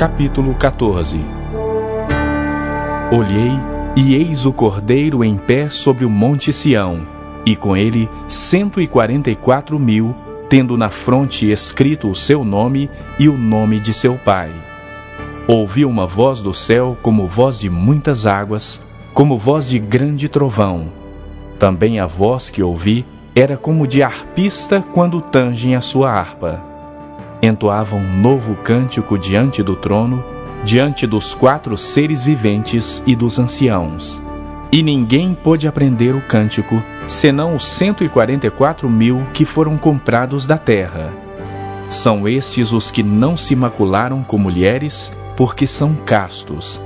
Capítulo 14 Olhei, e eis o cordeiro em pé sobre o monte Sião, e com ele cento e quarenta e quatro mil, tendo na fronte escrito o seu nome e o nome de seu pai. Ouvi uma voz do céu como voz de muitas águas, como voz de grande trovão. Também a voz que ouvi era como de arpista quando tangem a sua harpa. Entoava um novo cântico diante do trono, diante dos quatro seres viventes e dos anciãos. E ninguém pôde aprender o cântico, senão os cento e quarenta e quatro mil que foram comprados da terra. São estes os que não se macularam com mulheres, porque são castos.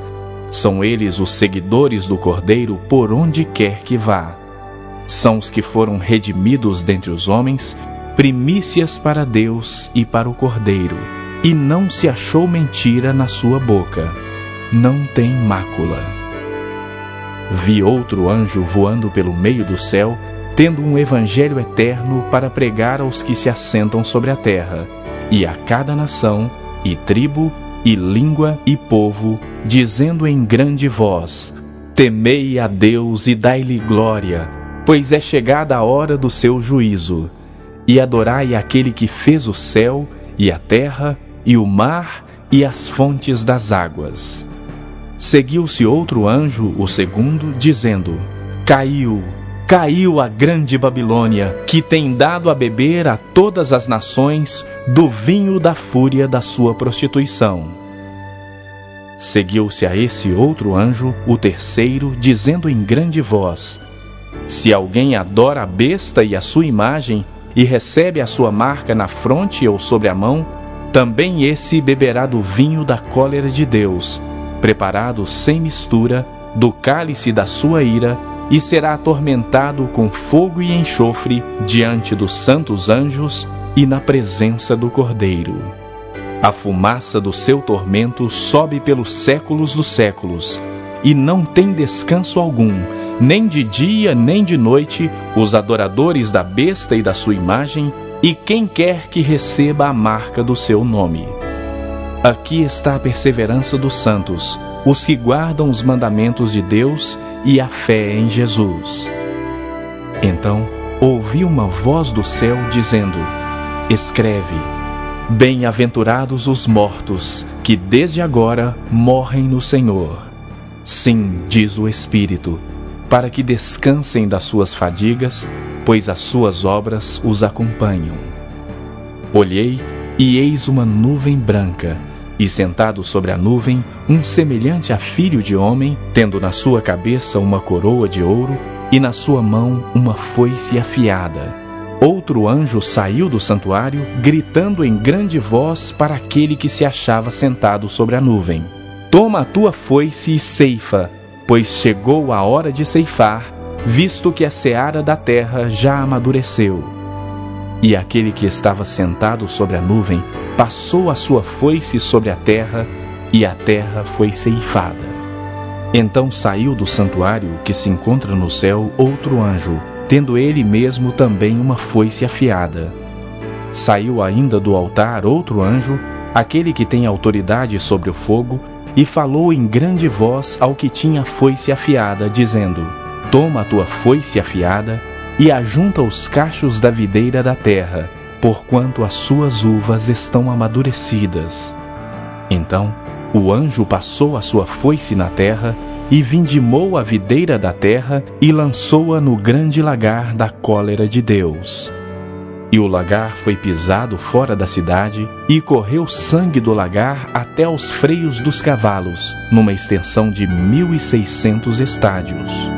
São eles os seguidores do Cordeiro por onde quer que vá. São os que foram redimidos dentre os homens, primícias para Deus e para o Cordeiro. E não se achou mentira na sua boca. Não tem mácula. Vi outro anjo voando pelo meio do céu, tendo um evangelho eterno para pregar aos que se assentam sobre a terra, e a cada nação, e tribo, e língua, e povo, dizendo em grande voz: Temei a Deus e dai-lhe glória, pois é chegada a hora do seu juízo. E adorai aquele que fez o céu, e a terra, e o mar, e as fontes das águas. Seguiu-se outro anjo, o segundo, dizendo: Caiu, caiu a grande Babilônia, que tem dado a beber a todas as nações do vinho da fúria da sua prostituição. Seguiu-se a esse outro anjo, o terceiro, dizendo em grande voz: Se alguém adora a besta e a sua imagem, e recebe a sua marca na fronte ou sobre a mão, também esse beberá do vinho da cólera de Deus preparado sem mistura, do cálice da sua ira, e será atormentado com fogo e enxofre diante dos santos anjos e na presença do Cordeiro. A fumaça do seu tormento sobe pelos séculos dos séculos, e não tem descanso algum, nem de dia nem de noite, os adoradores da besta e da sua imagem, e quem quer que receba a marca do seu nome. Aqui está a perseverança dos santos, os que guardam os mandamentos de Deus e a fé em Jesus. Então ouvi uma voz do céu dizendo: Escreve: Bem-aventurados os mortos, que desde agora morrem no Senhor. Sim, diz o Espírito, para que descansem das suas fadigas, pois as suas obras os acompanham. Olhei e eis uma nuvem branca e sentado sobre a nuvem, um semelhante a filho de homem, tendo na sua cabeça uma coroa de ouro e na sua mão uma foice afiada. Outro anjo saiu do santuário, gritando em grande voz para aquele que se achava sentado sobre a nuvem: Toma a tua foice e ceifa, pois chegou a hora de ceifar, visto que a seara da terra já amadureceu. E aquele que estava sentado sobre a nuvem passou a sua foice sobre a terra, e a terra foi ceifada. Então saiu do santuário que se encontra no céu outro anjo, tendo ele mesmo também uma foice afiada. Saiu ainda do altar outro anjo, aquele que tem autoridade sobre o fogo, e falou em grande voz ao que tinha foice afiada, dizendo: Toma a tua foice afiada e ajunta os cachos da videira da terra, porquanto as suas uvas estão amadurecidas. Então o anjo passou a sua foice na terra e vindimou a videira da terra e lançou-a no grande lagar da cólera de Deus. E o lagar foi pisado fora da cidade, e correu sangue do lagar até aos freios dos cavalos, numa extensão de mil e seiscentos estádios.